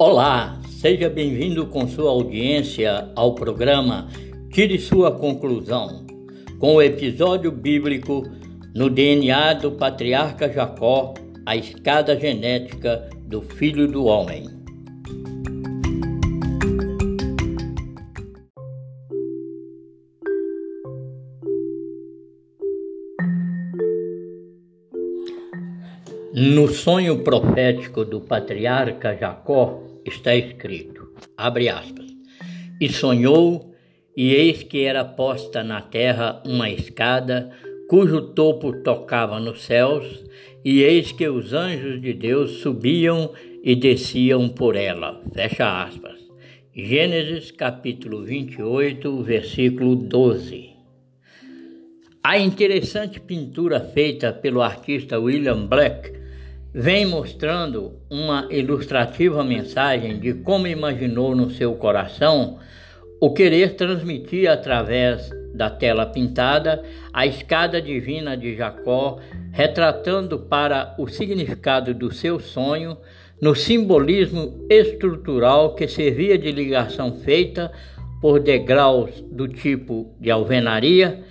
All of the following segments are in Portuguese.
Olá, seja bem-vindo com sua audiência ao programa Tire Sua Conclusão, com o episódio bíblico No DNA do Patriarca Jacó, a escada genética do Filho do Homem. No sonho profético do patriarca Jacó está escrito, abre aspas, e sonhou, e eis que era posta na terra uma escada, cujo topo tocava nos céus, e eis que os anjos de Deus subiam e desciam por ela. Fecha aspas. Gênesis capítulo 28, versículo 12. A interessante pintura feita pelo artista William Black vem mostrando uma ilustrativa mensagem de como imaginou no seu coração o querer transmitir através da tela pintada a escada divina de Jacó, retratando para o significado do seu sonho no simbolismo estrutural que servia de ligação feita por degraus do tipo de alvenaria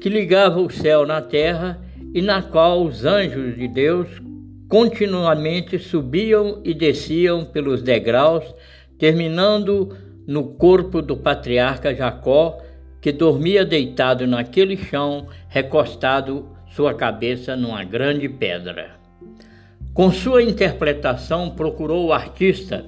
que ligava o céu na terra e na qual os anjos de Deus continuamente subiam e desciam pelos degraus, terminando no corpo do patriarca Jacó, que dormia deitado naquele chão, recostado sua cabeça numa grande pedra. Com sua interpretação, procurou o artista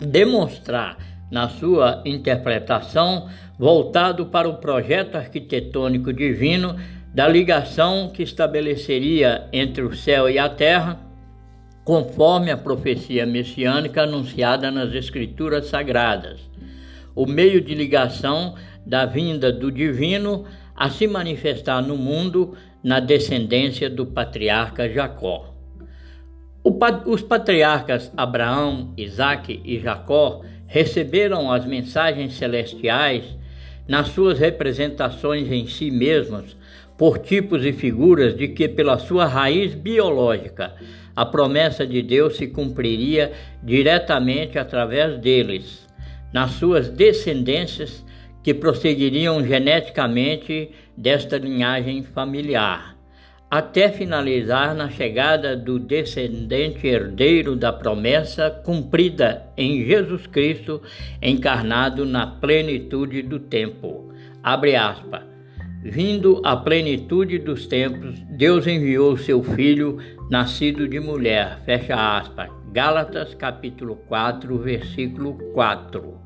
demonstrar na sua interpretação, voltado para o projeto arquitetônico divino da ligação que estabeleceria entre o céu e a terra conforme a profecia messiânica anunciada nas Escrituras Sagradas, o meio de ligação da vinda do divino a se manifestar no mundo na descendência do patriarca Jacó. os patriarcas Abraão, Isaque e Jacó receberam as mensagens celestiais nas suas representações em si mesmos por tipos e figuras de que, pela sua raiz biológica, a promessa de Deus se cumpriria diretamente através deles, nas suas descendências que prosseguiriam geneticamente desta linhagem familiar, até finalizar na chegada do descendente herdeiro da promessa cumprida em Jesus Cristo, encarnado na plenitude do tempo. Abre aspas. Vindo a plenitude dos tempos, Deus enviou seu Filho, nascido de mulher. Fecha aspas. Gálatas capítulo 4, versículo 4.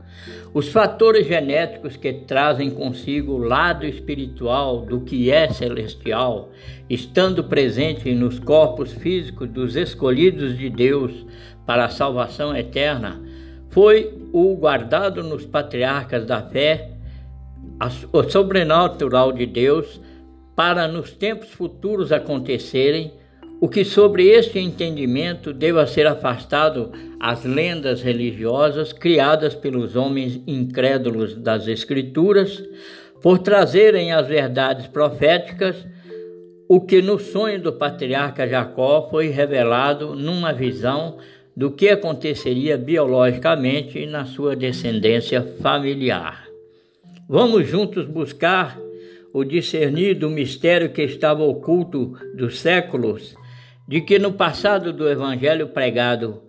Os fatores genéticos que trazem consigo o lado espiritual do que é celestial, estando presente nos corpos físicos dos escolhidos de Deus para a salvação eterna, foi o guardado nos patriarcas da fé o sobrenatural de Deus para nos tempos futuros acontecerem, o que sobre este entendimento deva ser afastado as lendas religiosas criadas pelos homens incrédulos das Escrituras, por trazerem as verdades proféticas, o que no sonho do patriarca Jacó foi revelado numa visão do que aconteceria biologicamente na sua descendência familiar. Vamos juntos buscar o discernir do mistério que estava oculto dos séculos, de que no passado do evangelho pregado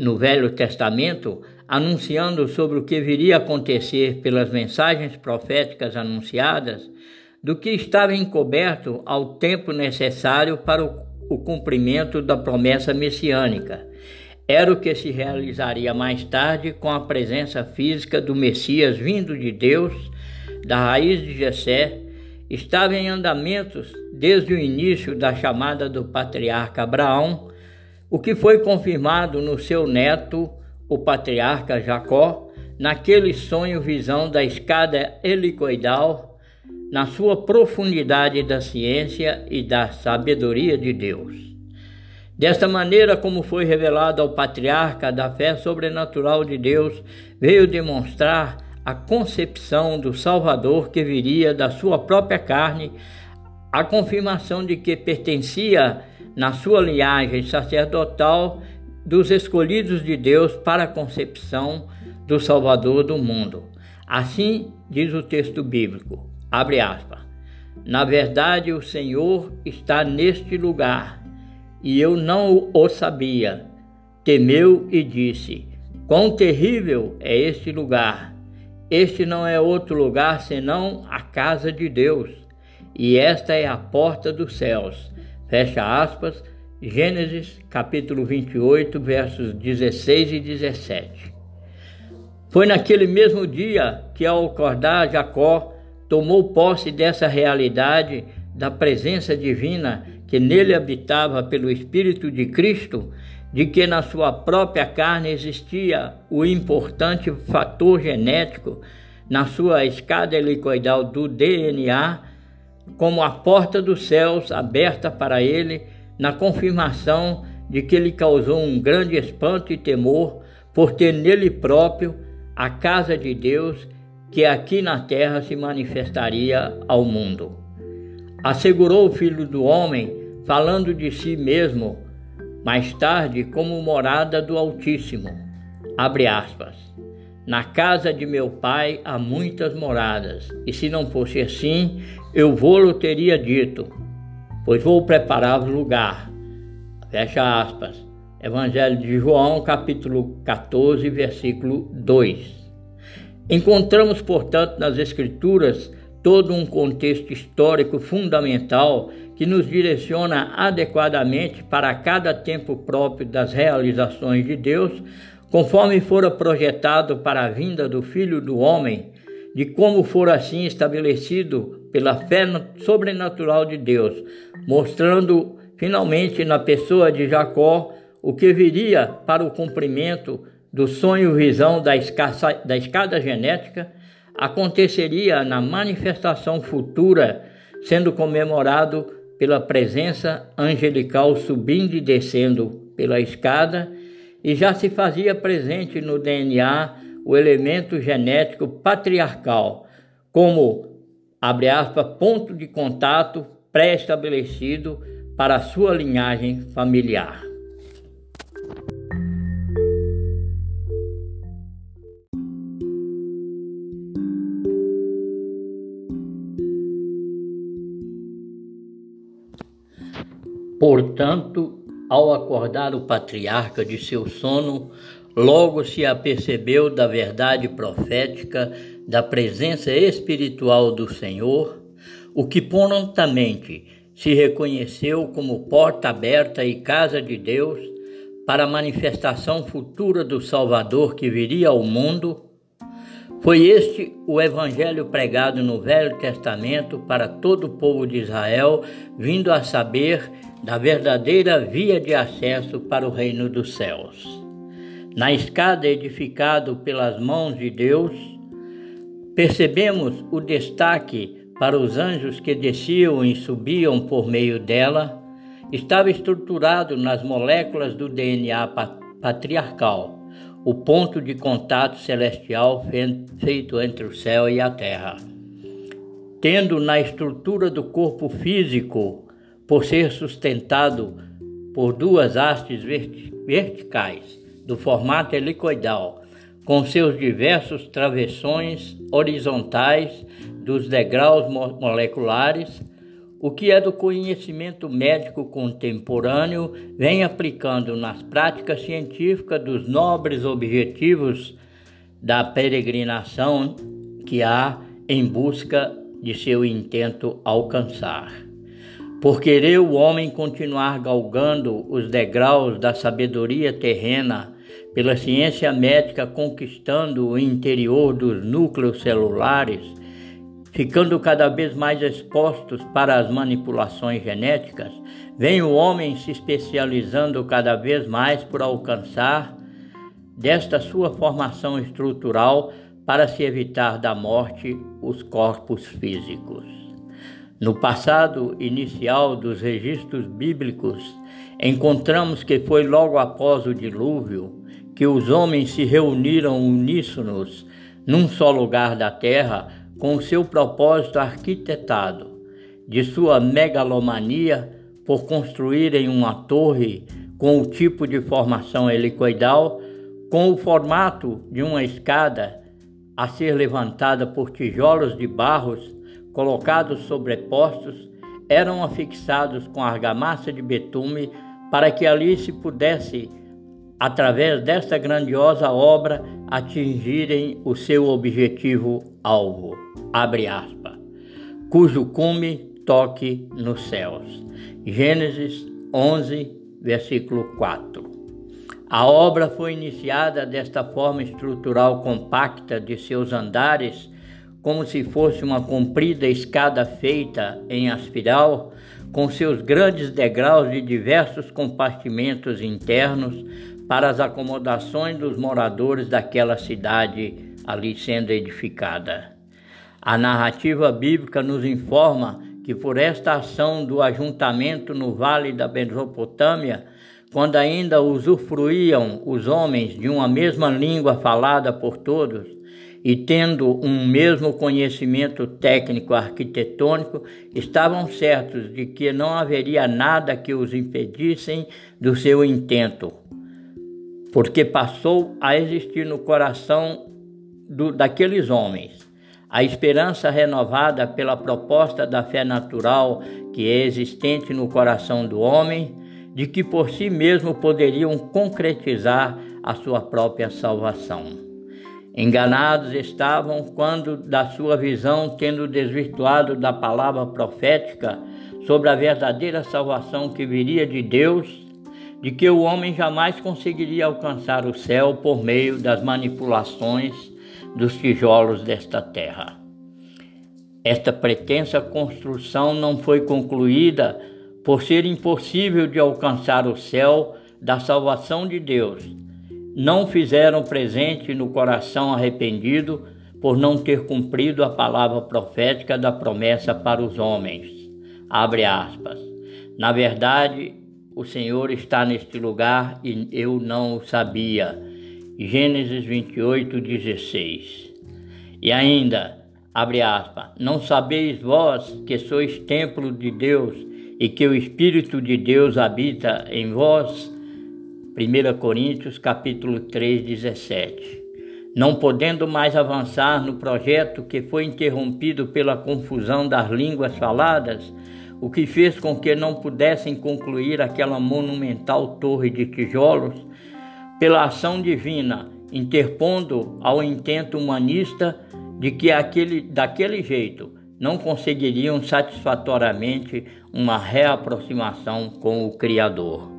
no Velho Testamento, anunciando sobre o que viria a acontecer pelas mensagens proféticas anunciadas, do que estava encoberto ao tempo necessário para o, cumprimento da promessa messiânica era o que se realizaria mais tarde com a presença física do Messias vindo de Deus, da raiz de Jessé, estava em andamentos desde o início da chamada do patriarca Abraão, o que foi confirmado no seu neto, o patriarca Jacó, naquele sonho visão da escada helicoidal, na sua profundidade da ciência e da sabedoria de Deus. Desta maneira, como foi revelado ao patriarca da fé sobrenatural de Deus, veio demonstrar a concepção do Salvador que viria da sua própria carne, a confirmação de que pertencia na sua linhagem sacerdotal dos escolhidos de Deus para a concepção do Salvador do mundo. Assim diz o texto bíblico. Abre aspas. Na verdade, o Senhor está neste lugar, e eu não o sabia. Temeu e disse: Quão terrível é este lugar! Este não é outro lugar senão a casa de Deus, e esta é a porta dos céus. Fecha aspas, Gênesis capítulo 28, versos 16 e 17. Foi naquele mesmo dia que, ao acordar, Jacó tomou posse dessa realidade da presença divina que nele habitava pelo Espírito de Cristo de que na sua própria carne existia o importante fator genético na sua escada helicoidal do DNA, como a porta dos céus aberta para ele, na confirmação de que ele causou um grande espanto e temor por ter nele próprio a casa de Deus que aqui na terra se manifestaria ao mundo. Assegurou o Filho do Homem, falando de si mesmo, mais tarde como morada do Altíssimo. Abre aspas. Na casa de meu pai há muitas moradas, e se não fosse assim, eu vou-lo teria dito, pois vou preparar o lugar. Fecha aspas. Evangelho de João, capítulo 14, versículo 2. Encontramos, portanto, nas Escrituras todo um contexto histórico fundamental que nos direciona adequadamente para cada tempo próprio das realizações de Deus, conforme fora projetado para a vinda do Filho do Homem, de como for assim estabelecido pela fé sobrenatural de Deus, mostrando finalmente na pessoa de Jacó o que viria para o cumprimento do sonho-visão da, da escada genética, aconteceria na manifestação futura, sendo comemorado pela presença angelical subindo e descendo pela escada e já se fazia presente no DNA o elemento genético patriarcal, como, abre aspas, ponto de contato pré-estabelecido para a sua linhagem familiar. Portanto, ao acordar o patriarca de seu sono, logo se apercebeu da verdade profética da presença espiritual do Senhor, o que prontamente se reconheceu como porta aberta e casa de Deus para a manifestação futura do Salvador que viria ao mundo. Foi este o evangelho pregado no Velho Testamento para todo o povo de Israel, vindo a saber da verdadeira via de acesso para o reino dos céus. Na escada edificado pelas mãos de Deus, percebemos o destaque para os anjos que desciam e subiam por meio dela, estava estruturado nas moléculas do DNA patriarcal, o ponto de contato celestial feito entre o céu e a terra. Tendo na estrutura do corpo físico por ser sustentado por duas hastes verticais do formato helicoidal, com seus diversos travessões horizontais dos degraus moleculares, o que é do conhecimento médico contemporâneo vem aplicando nas práticas científicas dos nobres objetivos da peregrinação que há em busca de seu intento alcançar. Por querer o homem continuar galgando os degraus da sabedoria terrena, pela ciência médica conquistando o interior dos núcleos celulares, ficando cada vez mais expostos para as manipulações genéticas, vem o homem se especializando cada vez mais por alcançar desta sua formação estrutural para se evitar da morte os corpos físicos. No passado inicial dos registros bíblicos, encontramos que foi logo após o dilúvio que os homens se reuniram uníssonos num só lugar da terra com seu propósito arquitetado, de sua megalomania por construírem uma torre com o tipo de formação helicoidal, com o formato de uma escada a ser levantada por tijolos de barros colocados sobrepostos, eram afixados com argamassa de betume para que ali se pudesse, através desta grandiosa obra, atingirem o seu objetivo alvo. Abre aspas. Cujo cume toque nos céus. Gênesis 11, versículo 4. A obra foi iniciada desta forma estrutural compacta de seus andares, como se fosse uma comprida escada feita em aspiral, com seus grandes degraus de diversos compartimentos internos para as acomodações dos moradores daquela cidade ali sendo edificada. A narrativa bíblica nos informa que por esta ação do ajuntamento no vale da Mesopotâmia, quando ainda usufruíam os homens de uma mesma língua falada por todos, e tendo um mesmo conhecimento técnico arquitetônico, estavam certos de que não haveria nada que os impedissem do seu intento, porque passou a existir no coração do, daqueles homens a esperança renovada pela proposta da fé natural que é existente no coração do homem, de que por si mesmo poderiam concretizar a sua própria salvação. Enganados estavam quando, da sua visão, tendo desvirtuado da palavra profética sobre a verdadeira salvação que viria de Deus, de que o homem jamais conseguiria alcançar o céu por meio das manipulações dos tijolos desta terra. Esta pretensa construção não foi concluída por ser impossível de alcançar o céu da salvação de Deus. Não fizeram presente no coração arrependido por não ter cumprido a palavra profética da promessa para os homens. Abre aspas. Na verdade, o Senhor está neste lugar e eu não o sabia Gênesis 28, 16. E ainda, abre aspas, não sabeis vós que sois templo de Deus e que o Espírito de Deus habita em vós? 1 Coríntios capítulo 3, 17. Não podendo mais avançar no projeto que foi interrompido pela confusão das línguas faladas, o que fez com que não pudessem concluir aquela monumental torre de tijolos, pela ação divina, interpondo ao intento humanista de que aquele, daquele jeito não conseguiriam satisfatoriamente uma reaproximação com o Criador.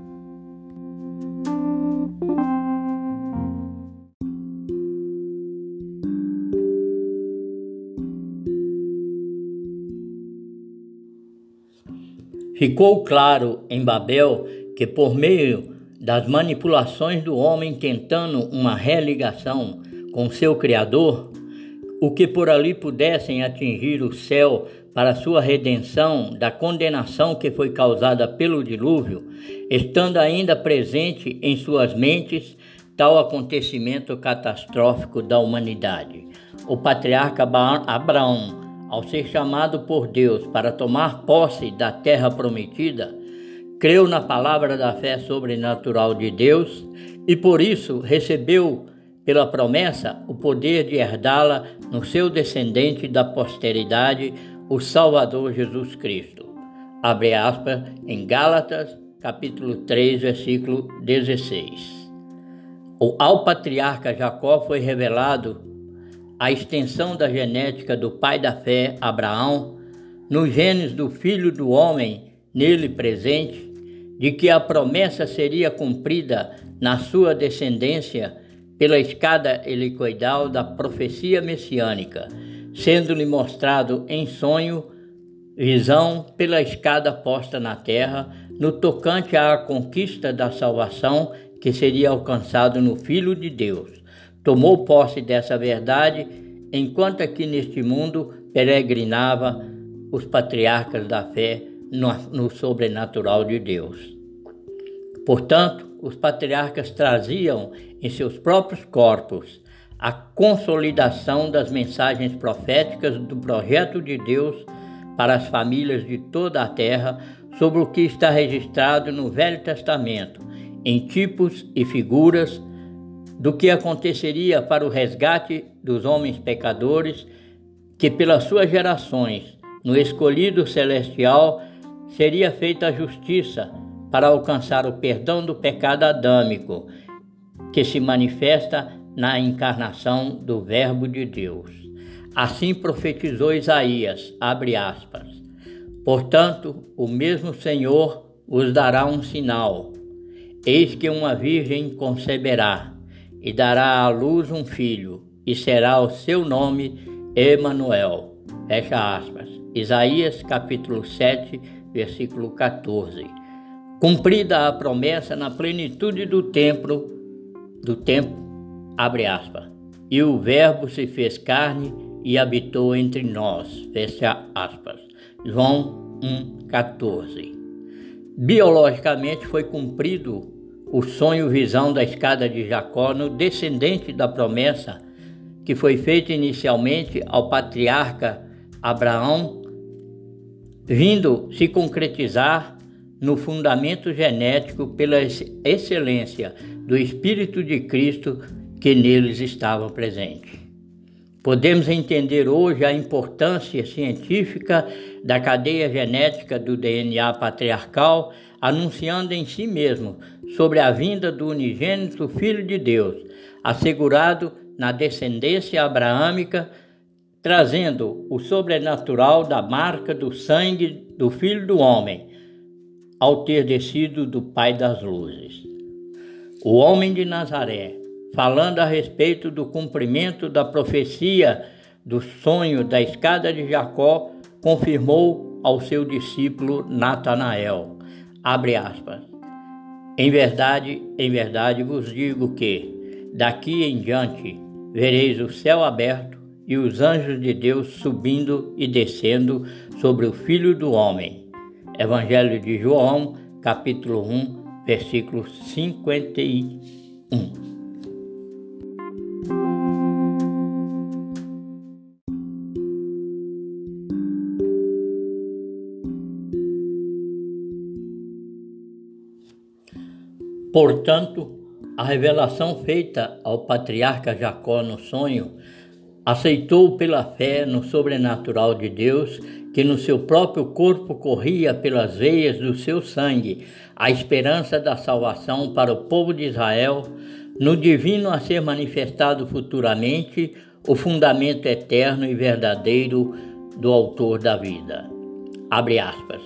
Ficou claro em Babel que, por meio das manipulações do homem tentando uma religação com seu Criador, o que por ali pudessem atingir o céu para sua redenção da condenação que foi causada pelo dilúvio, estando ainda presente em suas mentes tal acontecimento catastrófico da humanidade. O patriarca Abraão, ao ser chamado por Deus para tomar posse da terra prometida, creu na palavra da fé sobrenatural de Deus e por isso recebeu pela promessa o poder de herdá-la no seu descendente da posteridade, o Salvador Jesus Cristo. Abre aspas em Gálatas, capítulo 3, versículo 16. Ao patriarca Jacó foi revelado a extensão da genética do pai da fé, Abraão, nos genes do filho do homem nele presente, de que a promessa seria cumprida na sua descendência pela escada helicoidal da profecia messiânica, sendo-lhe mostrado em sonho, visão pela escada posta na terra, no tocante à conquista da salvação que seria alcançado no Filho de Deus. Tomou posse dessa verdade enquanto aqui neste mundo peregrinava os patriarcas da fé no, sobrenatural de Deus. Portanto, os patriarcas traziam em seus próprios corpos a consolidação das mensagens proféticas do projeto de Deus para as famílias de toda a terra, sobre o que está registrado no Velho Testamento em tipos e figuras do que aconteceria para o resgate dos homens pecadores, que pelas suas gerações, no escolhido celestial, seria feita a justiça para alcançar o perdão do pecado adâmico, que se manifesta na encarnação do Verbo de Deus. Assim profetizou Isaías, abre aspas. Portanto, o mesmo Senhor os dará um sinal. Eis que uma virgem conceberá e dará à luz um filho, e será o seu nome Emanuel. Fecha aspas. Isaías capítulo 7, versículo 14. Cumprida a promessa na plenitude do tempo, do tempo, abre aspas. E o verbo se fez carne e habitou entre nós. Fecha aspas. João 1:14. Biologicamente foi cumprido o sonho visão da escada de Jacó no descendente da promessa que foi feita inicialmente ao patriarca Abraão, vindo se concretizar no fundamento genético pela excelência do Espírito de Cristo que neles estava presente. Podemos entender hoje a importância científica da cadeia genética do DNA patriarcal, anunciando em si mesmo sobre a vinda do unigênito Filho de Deus, assegurado na descendência abraâmica, trazendo o sobrenatural da marca do sangue do Filho do Homem, ao ter descido do Pai das Luzes. O homem de Nazaré, falando a respeito do cumprimento da profecia do sonho da escada de Jacó, confirmou ao seu discípulo Natanael, abre aspas, em verdade, em verdade vos digo que, daqui em diante, vereis o céu aberto e os anjos de Deus subindo e descendo sobre o Filho do Homem. Evangelho de João, capítulo 1, versículo 51. Portanto, a revelação feita ao patriarca Jacó no sonho aceitou pela fé no sobrenatural de Deus que no seu próprio corpo corria pelas veias do seu sangue a esperança da salvação para o povo de Israel, no divino a ser manifestado futuramente o fundamento eterno e verdadeiro do autor da vida. Abre aspas.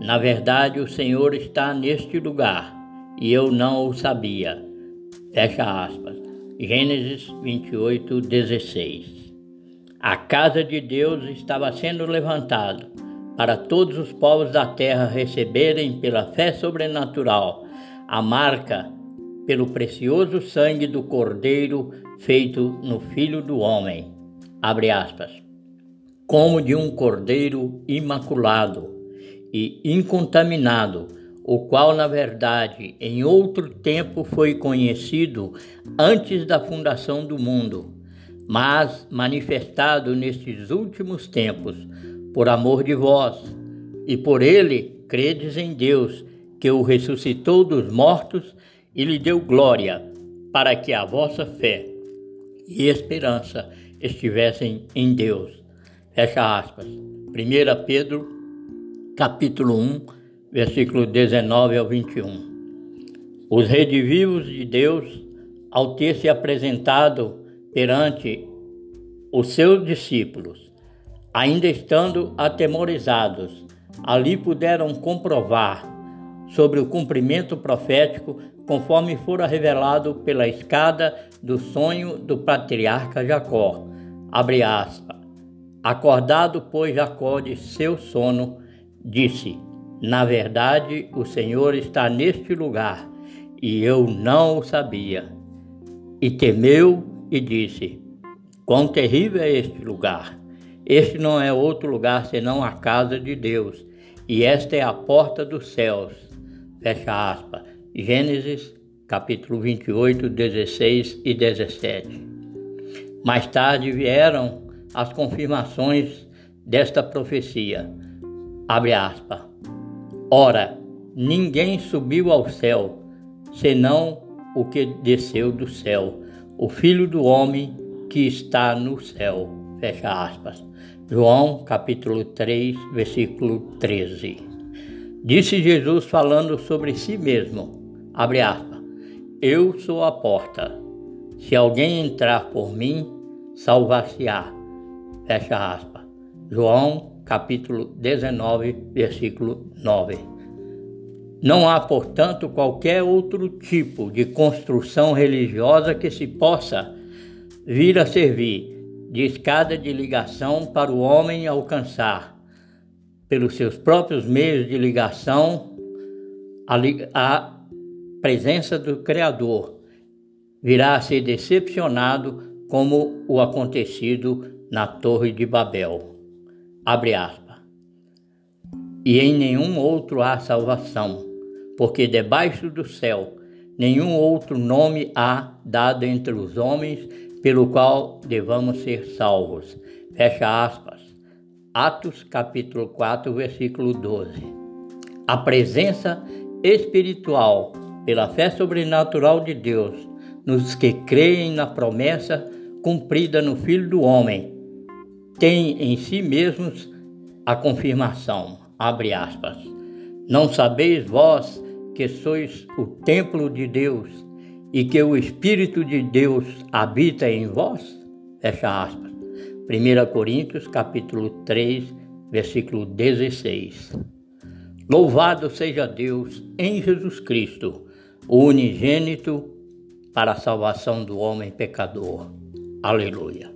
Na verdade, o Senhor está neste lugar e eu não o sabia. Fecha aspas. Gênesis 28, 16. A casa de Deus estava sendo levantado para todos os povos da terra receberem pela fé sobrenatural a marca pelo precioso sangue do Cordeiro feito no Filho do Homem. Abre aspas. Como de um cordeiro imaculado e incontaminado o qual, na verdade, em outro tempo foi conhecido antes da fundação do mundo, mas manifestado nestes últimos tempos, por amor de vós, e por ele credes em Deus, que o ressuscitou dos mortos e lhe deu glória, para que a vossa fé e esperança estivessem em Deus. Fecha aspas. 1 Pedro, capítulo 1, versículo 19 ao 21. Os redivivos de Deus, ao ter se apresentado perante os seus discípulos, ainda estando atemorizados, ali puderam comprovar sobre o cumprimento profético conforme fora revelado pela escada do sonho do patriarca Jacó. Abre aspas. Acordado, pois, Jacó de seu sono, disse: na verdade, o Senhor está neste lugar e eu não o sabia. E temeu e disse: Quão terrível é este lugar! Este não é outro lugar senão a casa de Deus, e esta é a porta dos céus. Fecha aspas. Gênesis capítulo 28, 16 e 17. Mais tarde vieram as confirmações desta profecia. Abre aspas. Ora, ninguém subiu ao céu, senão o que desceu do céu, o Filho do Homem que está no céu. Fecha aspas. João capítulo 3, versículo 13. Disse Jesus falando sobre si mesmo, abre aspas, eu sou a porta. Se alguém entrar por mim, salvar-se-á. Fecha aspas. João capítulo 19, versículo 9. Não há, portanto, qualquer outro tipo de construção religiosa que se possa vir a servir de escada de ligação para o homem alcançar, pelos seus próprios meios de ligação, a, a presença do Criador. Virá a ser decepcionado como o acontecido na Torre de Babel. Abre aspas. E em nenhum outro há salvação porque debaixo do céu nenhum outro nome há dado entre os homens pelo qual devamos ser salvos. Fecha aspas. Atos capítulo 4, versículo 12. A presença espiritual pela fé sobrenatural de Deus nos que creem na promessa cumprida no Filho do Homem tem em si mesmos a confirmação. Abre aspas. Não sabeis vós que sois o templo de Deus e que o Espírito de Deus habita em vós? Fecha aspas. 1 Coríntios capítulo 3, versículo 16. Louvado seja Deus em Jesus Cristo, o unigênito para a salvação do homem pecador. Aleluia.